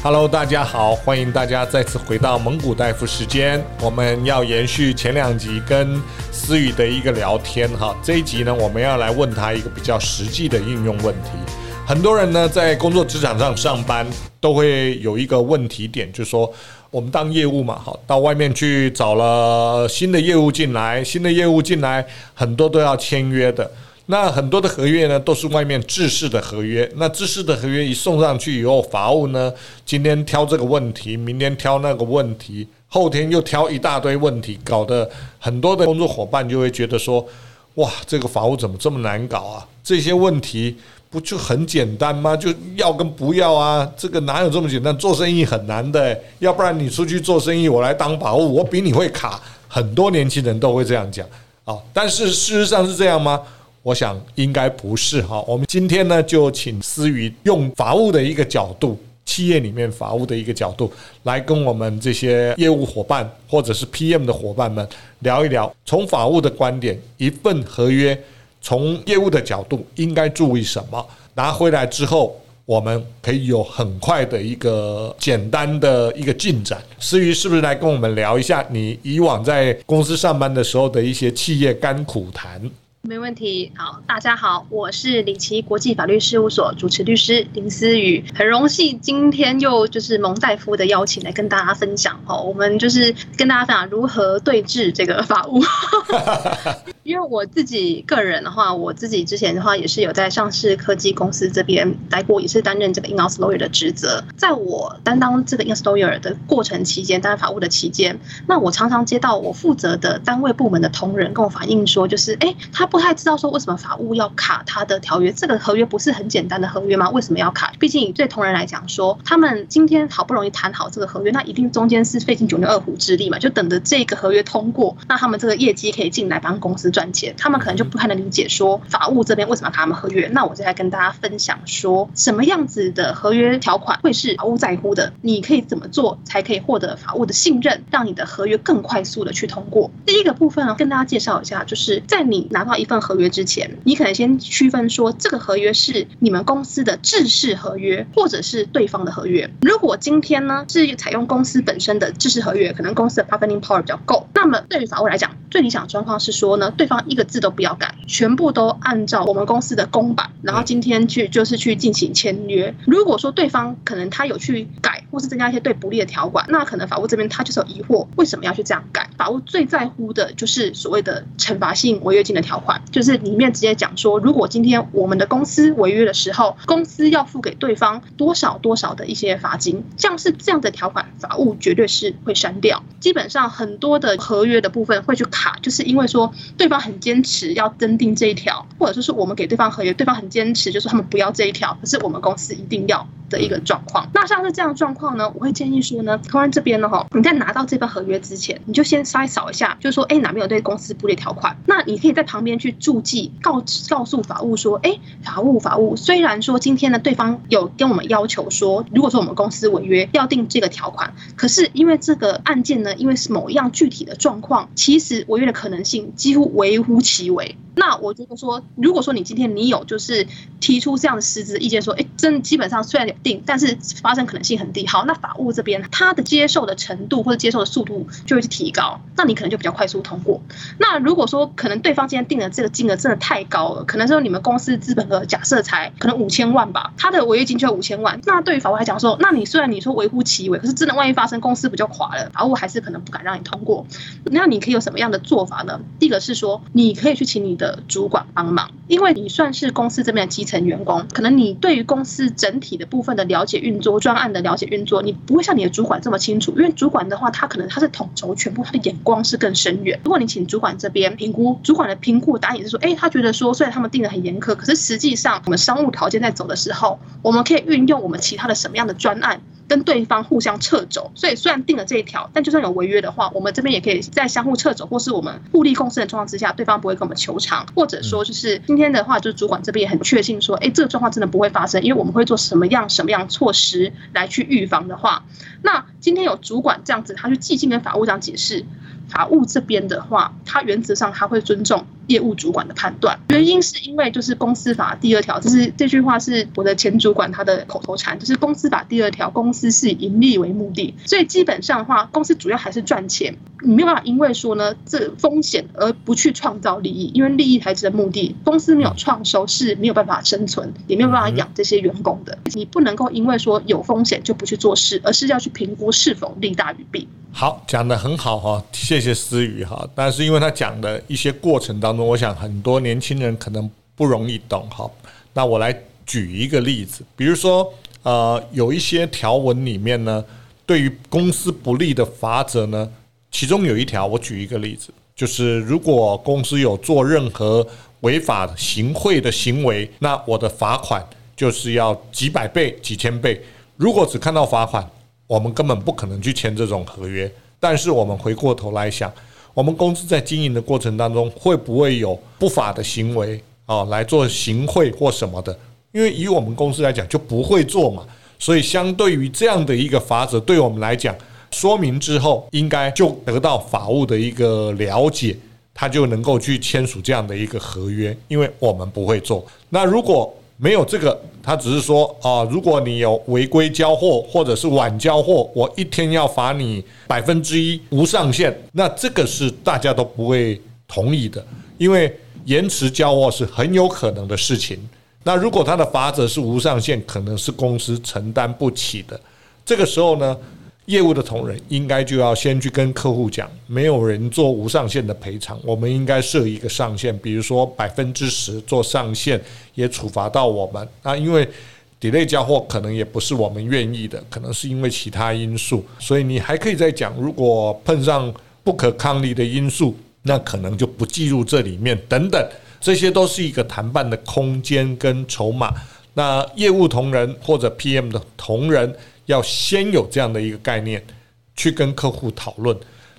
Hello，大家好，欢迎大家再次回到蒙古大夫时间。我们要延续前两集跟思雨的一个聊天哈，这一集呢，我们要来问他一个比较实际的应用问题。很多人呢在工作职场上上班都会有一个问题点，就是说我们当业务嘛，好，到外面去找了新的业务进来，新的业务进来很多都要签约的。那很多的合约呢，都是外面制式的合约。那制式的合约一送上去以后，法务呢，今天挑这个问题，明天挑那个问题，后天又挑一大堆问题，搞得很多的工作伙伴就会觉得说，哇，这个法务怎么这么难搞啊？这些问题不就很简单吗？就要跟不要啊？这个哪有这么简单？做生意很难的，要不然你出去做生意，我来当法务，我比你会卡。很多年轻人都会这样讲啊，但是事实上是这样吗？我想应该不是哈，我们今天呢就请思雨用法务的一个角度，企业里面法务的一个角度，来跟我们这些业务伙伴或者是 PM 的伙伴们聊一聊，从法务的观点，一份合约从业务的角度应该注意什么？拿回来之后，我们可以有很快的一个简单的一个进展。思雨是不是来跟我们聊一下你以往在公司上班的时候的一些企业甘苦谈？没问题，好，大家好，我是李琦国际法律事务所主持律师林思雨，很荣幸今天又就是蒙大夫的邀请来跟大家分享哦，我们就是跟大家分享如何对峙这个法务，因为我自己个人的话，我自己之前的话也是有在上市科技公司这边待过，也是担任这个 in-house lawyer 的职责，在我担当这个 in-house lawyer 的过程期间，担任法务的期间，那我常常接到我负责的单位部门的同仁跟我反映说，就是哎，他不太知道说为什么法务要卡他的条约，这个合约不是很简单的合约吗？为什么要卡？毕竟对同仁来讲说，他们今天好不容易谈好这个合约，那一定中间是费尽九牛二虎之力嘛，就等着这个合约通过，那他们这个业绩可以进来帮公司赚钱，他们可能就不太能理解说法务这边为什么要卡他们合约。那我就来跟大家分享说，什么样子的合约条款会是法务在乎的？你可以怎么做才可以获得法务的信任，让你的合约更快速的去通过？第一个部分呢，跟大家介绍一下，就是在你拿到一份合约之前，你可能先区分说，这个合约是你们公司的制式合约，或者是对方的合约。如果今天呢是采用公司本身的制式合约，可能公司的 bargaining power 比较够，那么对于法务来讲，最理想状况是说呢，对方一个字都不要改，全部都按照我们公司的公版，然后今天去就是去进行签约。如果说对方可能他有去改，或是增加一些对不利的条款，那可能法务这边他就是有疑惑，为什么要去这样改？法务最在乎的就是所谓的惩罚性违约金的条款，就是里面直接讲说，如果今天我们的公司违约的时候，公司要付给对方多少多少的一些罚金，像是这样的条款，法务绝对是会删掉。基本上很多的合约的部分会去卡，就是因为说对方很坚持要增订这一条，或者说是我们给对方合约，对方很坚持就是他们不要这一条，可是我们公司一定要的一个状况。那像是这样的状况呢，我会建议说呢，同仁这边呢哈，你在拿到这份合约之前，你就先筛扫一下，就是说，哎，哪边有对公司不利条款，那你可以在旁边去注记，告告诉法务说，哎，法务法务，虽然说今天呢对方有跟我们要求说，如果说我们公司违约要订这个条款，可是因为这个案件呢，因为是某一样具体的状况，其实违约的可能性几乎微乎其微。那我觉得说，如果说你今天你有就是提出这样的实质意见，说，哎，真基本上虽然有定，但是发生可能性很低。好，那法务这边他的接受的程度或者接受的速度就会去提高，那你可能就比较快速通过。那如果说可能对方今天定的这个金额真的太高了，可能说你们公司资本额假设才可能五千万吧，他的违约金就要五千万。那对于法务来讲说，那你虽然你说微乎其微，可是真的万一发生公司不就垮了，法务还是可能不敢让你通过。那你可以有什么样的做法呢？第一个是说，你可以去请你的。主管帮忙，因为你算是公司这边的基层员工，可能你对于公司整体的部分的了解运作、专案的了解运作，你不会像你的主管这么清楚。因为主管的话，他可能他是统筹全部，他的眼光是更深远。如果你请主管这边评估，主管的评估答案也是说，哎，他觉得说，虽然他们定得很严苛，可是实际上我们商务条件在走的时候，我们可以运用我们其他的什么样的专案。跟对方互相撤走，所以虽然定了这一条，但就算有违约的话，我们这边也可以在相互撤走，或是我们互利共生的状况之下，对方不会跟我们求偿，或者说就是今天的话，就是主管这边也很确信说，哎，这个状况真的不会发生，因为我们会做什么样什么样措施来去预防的话，那今天有主管这样子，他去寄信跟法务这样解释，法务这边的话，他原则上他会尊重。业务主管的判断。原因是因为就是公司法第二条，就是这句话是我的前主管他的口头禅，就是公司法第二条，公司是以盈利为目的，所以基本上的话，公司主要还是赚钱。你没有办法因为说呢这风险而不去创造利益，因为利益才是目的。公司没有创收是没有办法生存，也没有办法养这些员工的。你不能够因为说有风险就不去做事，而是要去评估是否利大于弊。好，讲得很好哈，谢谢思雨哈。但是因为他讲的一些过程当中，我想很多年轻人可能不容易懂哈。那我来举一个例子，比如说呃，有一些条文里面呢，对于公司不利的法则呢。其中有一条，我举一个例子，就是如果公司有做任何违法行贿的行为，那我的罚款就是要几百倍、几千倍。如果只看到罚款，我们根本不可能去签这种合约。但是我们回过头来想，我们公司在经营的过程当中，会不会有不法的行为啊，来做行贿或什么的？因为以我们公司来讲，就不会做嘛。所以相对于这样的一个法则，对我们来讲，说明之后，应该就得到法务的一个了解，他就能够去签署这样的一个合约。因为我们不会做。那如果没有这个，他只是说啊，如果你有违规交货或者是晚交货，我一天要罚你百分之一无上限。那这个是大家都不会同意的，因为延迟交货是很有可能的事情。那如果他的罚则是无上限，可能是公司承担不起的。这个时候呢，业务的同仁应该就要先去跟客户讲，没有人做无上限的赔偿，我们应该设一个上限，比如说百分之十做上限，也处罚到我们。那因为 delay 交货可能也不是我们愿意的，可能是因为其他因素，所以你还可以再讲，如果碰上不可抗力的因素，那可能就不计入这里面等等，这些都是一个谈判的空间跟筹码。那业务同仁或者 PM 的同仁。要先有这样的一个概念，去跟客户讨论，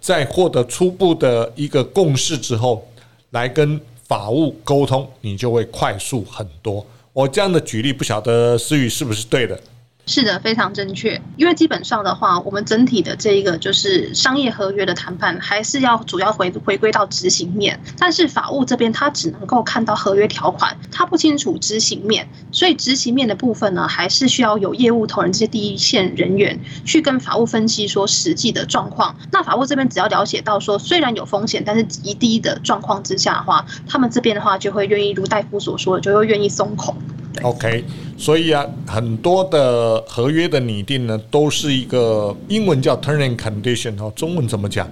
在获得初步的一个共识之后，来跟法务沟通，你就会快速很多。我这样的举例，不晓得思雨是不是对的？是的，非常正确。因为基本上的话，我们整体的这一个就是商业合约的谈判，还是要主要回回归到执行面。但是法务这边，他只能够看到合约条款，他不清楚执行面。所以执行面的部分呢，还是需要有业务同仁这些第一线人员去跟法务分析说实际的状况。那法务这边只要了解到说，虽然有风险，但是极低的状况之下的话，他们这边的话就会愿意如大夫所说，就会愿意松口。OK，所以啊，很多的合约的拟定呢，都是一个英文叫 “turning condition 哦，中文怎么讲？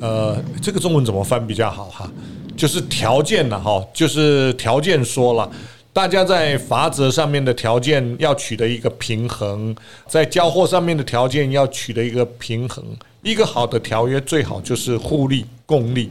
呃，这个中文怎么翻比较好哈？就是条件了哈，就是条件说了，大家在法则上面的条件要取得一个平衡，在交货上面的条件要取得一个平衡。一个好的条约最好就是互利共利，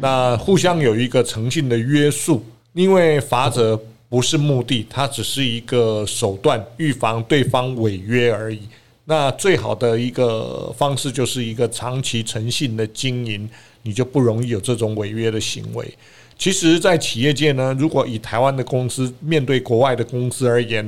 那互相有一个诚信的约束，因为法则。不是目的，它只是一个手段，预防对方违约而已。那最好的一个方式就是一个长期诚信的经营，你就不容易有这种违约的行为。其实，在企业界呢，如果以台湾的公司面对国外的公司而言，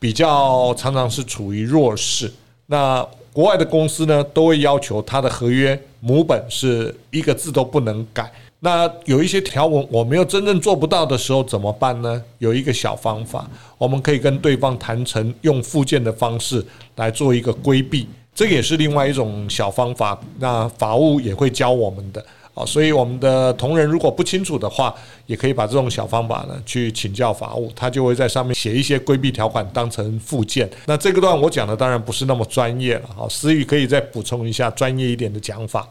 比较常常是处于弱势。那国外的公司呢，都会要求他的合约母本是一个字都不能改。那有一些条文我没有真正做不到的时候怎么办呢？有一个小方法，我们可以跟对方谈成用附件的方式来做一个规避，这也是另外一种小方法。那法务也会教我们的啊，所以我们的同仁如果不清楚的话，也可以把这种小方法呢去请教法务，他就会在上面写一些规避条款当成附件。那这个段我讲的当然不是那么专业了，好，思雨可以再补充一下专业一点的讲法。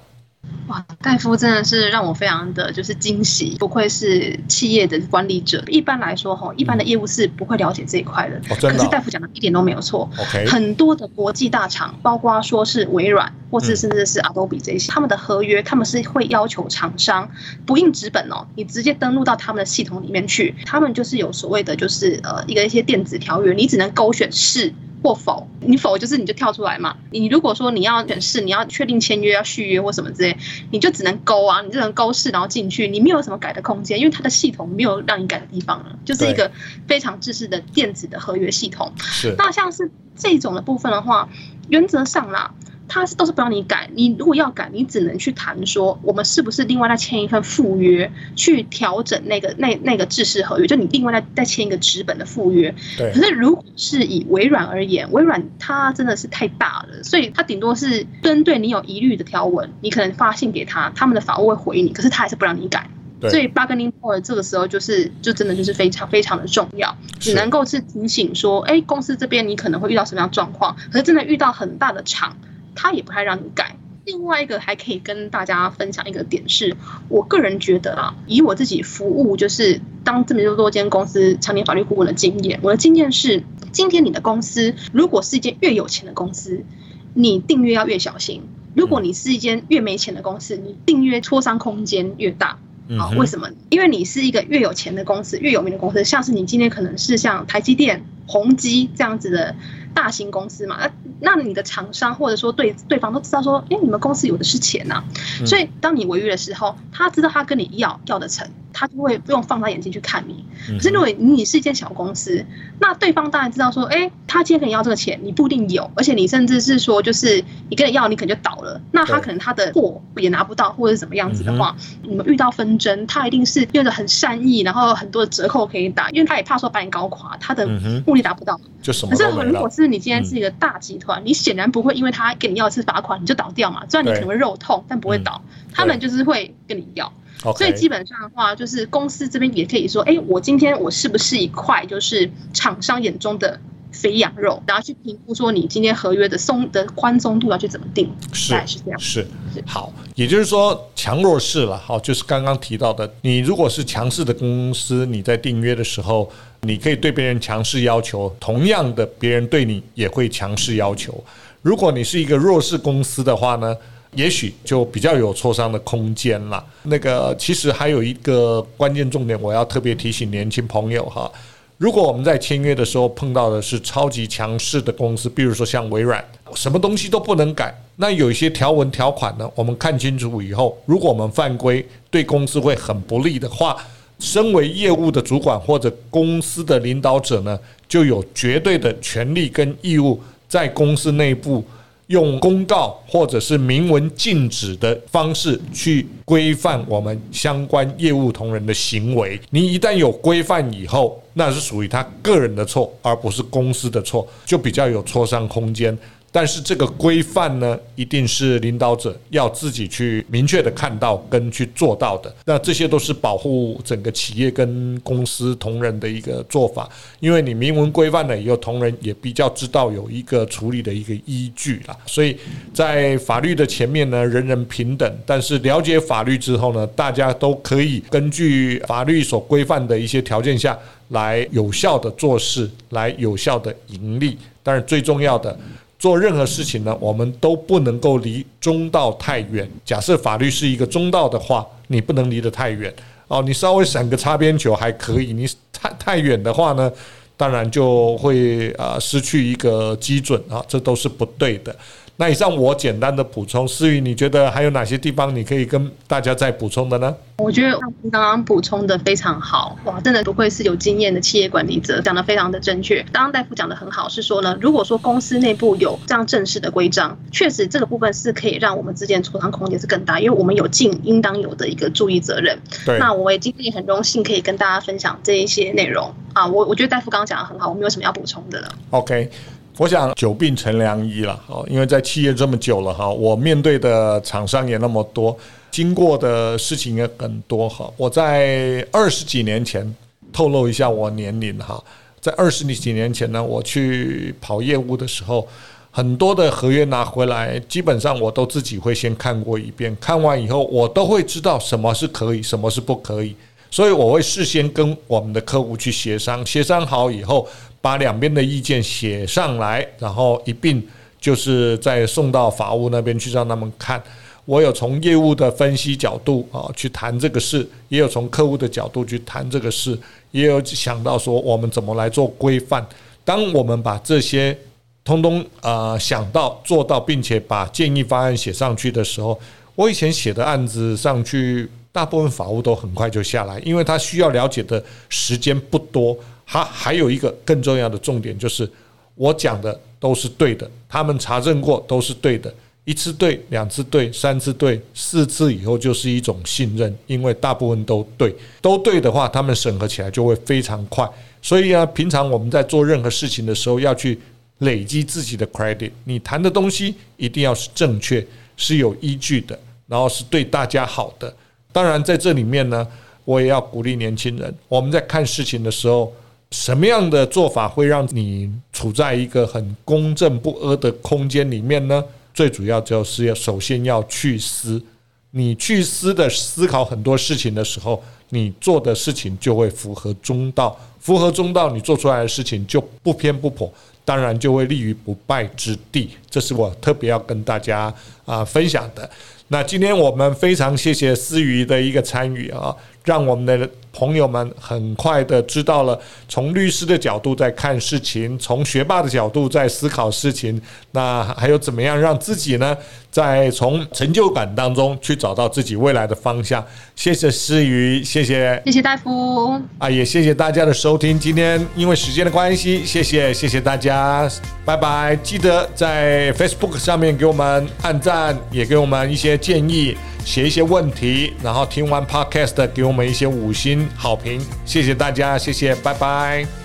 哇，戴夫真的是让我非常的就是惊喜，不愧是企业的管理者。一般来说，哈，一般的业务是不会了解这一块的。可是戴夫讲的一点都没有错。很多的国际大厂，包括说是微软，或是甚至是 Adobe 这些，他们的合约，他们是会要求厂商不印纸本哦，你直接登录到他们的系统里面去，他们就是有所谓的，就是呃一个一些电子条约，你只能勾选是。或否，你否就是你就跳出来嘛。你如果说你要选是，你要确定签约要续约或什么之类，你就只能勾啊，你只能勾是，然后进去，你没有什么改的空间，因为它的系统没有让你改的地方了，就是一个非常制式的电子的合约系统。是。那像是这种的部分的话，原则上啦。他是都是不让你改。你如果要改，你只能去谈说，我们是不是另外再签一份附约，去调整那个那那个制式合约，就你另外再再签一个纸本的附约。对。可是如果是以微软而言，微软它真的是太大了，所以它顶多是针对你有疑虑的条文，你可能发信给他，他们的法务会回你，可是他还是不让你改。所以 bargaining power 这个时候就是，就真的就是非常非常的重要，只能够是提醒说，哎，公司这边你可能会遇到什么样状况，可是真的遇到很大的厂，他也不太让你改。另外一个还可以跟大家分享一个点是，我个人觉得啊，以我自己服务就是当这么多间公司常年法律顾问的经验，我的经验是，今天你的公司如果是一间越有钱的公司，你订阅要越小心；如果你是一间越没钱的公司，你订阅磋商空间越大。啊，为什么？因为你是一个越有钱的公司，越有名的公司，像是你今天可能是像台积电、宏基这样子的大型公司嘛，那那你的厂商或者说对对方都知道说，哎，你们公司有的是钱呐、啊，所以当你违约的时候，他知道他跟你要要得成。他就会不用放大眼睛去看你。可是如果你是一间小公司，那对方当然知道说，哎，他今天跟你要这个钱，你不一定有，而且你甚至是说，就是你跟你要，你可能就倒了。那他可能他的货也拿不到，或者是怎么样子的话，你们遇到纷争，他一定是用着很善意，然后很多的折扣可以打，因为他也怕说把你搞垮，他的目的达不到。就什么？可是如果是你今天是一个大集团，你显然不会因为他跟你要一次罚款你就倒掉嘛，虽然你可能会肉痛，但不会倒。他们就是会跟你要。所以基本上的话，就是公司这边也可以说，哎，我今天我是不是一块就是厂商眼中的肥羊肉，然后去评估说你今天合约的松的宽松度要去怎么定？是是这样，是好，也就是说强弱势了，好，就是刚刚提到的，你如果是强势的公司，你在订约的时候，你可以对别人强势要求，同样的，别人对你也会强势要求。如果你是一个弱势公司的话呢？也许就比较有磋商的空间了。那个其实还有一个关键重点，我要特别提醒年轻朋友哈。如果我们在签约的时候碰到的是超级强势的公司，比如说像微软，什么东西都不能改，那有一些条文条款呢，我们看清楚以后，如果我们犯规，对公司会很不利的话，身为业务的主管或者公司的领导者呢，就有绝对的权利跟义务在公司内部。用公告或者是明文禁止的方式去规范我们相关业务同仁的行为。你一旦有规范以后，那是属于他个人的错，而不是公司的错，就比较有磋商空间。但是这个规范呢，一定是领导者要自己去明确的看到跟去做到的。那这些都是保护整个企业跟公司同仁的一个做法，因为你明文规范了以后，同仁也比较知道有一个处理的一个依据啦。所以在法律的前面呢，人人平等。但是了解法律之后呢，大家都可以根据法律所规范的一些条件下来有效的做事，来有效的盈利。但是最重要的。做任何事情呢，我们都不能够离中道太远。假设法律是一个中道的话，你不能离得太远哦。你稍微闪个擦边球还可以，你太太远的话呢，当然就会啊失去一个基准啊，这都是不对的。那以上我简单的补充，思雨，你觉得还有哪些地方你可以跟大家再补充的呢？我觉得刚刚补充的非常好，哇，真的不愧是有经验的企业管理者，讲的非常的正确。刚刚大夫讲的很好，是说呢，如果说公司内部有这样正式的规章，确实这个部分是可以让我们之间磋商空间是更大，因为我们有尽应当有的一个注意责任。对，那我也今天也很荣幸可以跟大家分享这一些内容啊，我我觉得大夫刚刚讲的很好，我没有什么要补充的了。OK。我想久病成良医了，哈，因为在企业这么久了，哈，我面对的厂商也那么多，经过的事情也很多，哈。我在二十几年前，透露一下我年龄，哈，在二十几年前呢，我去跑业务的时候，很多的合约拿回来，基本上我都自己会先看过一遍，看完以后，我都会知道什么是可以，什么是不可以，所以我会事先跟我们的客户去协商，协商好以后。把两边的意见写上来，然后一并就是再送到法务那边去让他们看。我有从业务的分析角度啊去谈这个事，也有从客户的角度去谈这个事，也有想到说我们怎么来做规范。当我们把这些通通呃想到做到，并且把建议方案写上去的时候，我以前写的案子上去，大部分法务都很快就下来，因为他需要了解的时间不多。他还有一个更重要的重点，就是我讲的都是对的，他们查证过都是对的，一次对，两次对，三次对，四次以后就是一种信任，因为大部分都对，都对的话，他们审核起来就会非常快。所以啊，平常我们在做任何事情的时候，要去累积自己的 credit。你谈的东西一定要是正确，是有依据的，然后是对大家好的。当然，在这里面呢，我也要鼓励年轻人，我们在看事情的时候，什么样的做法会让你处在一个很公正不阿的空间里面呢？最主要就是要首先要去思，你去思的思考很多事情的时候，你做的事情就会符合中道，符合中道，你做出来的事情就不偏不颇，当然就会立于不败之地。这是我特别要跟大家啊分享的。那今天我们非常谢谢思瑜的一个参与啊。让我们的朋友们很快的知道了，从律师的角度在看事情，从学霸的角度在思考事情，那还有怎么样让自己呢，在从成就感当中去找到自己未来的方向？谢谢思雨，谢谢，谢谢大夫啊，也谢谢大家的收听。今天因为时间的关系，谢谢，谢谢大家，拜拜。记得在 Facebook 上面给我们按赞，也给我们一些建议。写一些问题，然后听完 Podcast 给我们一些五星好评，谢谢大家，谢谢，拜拜。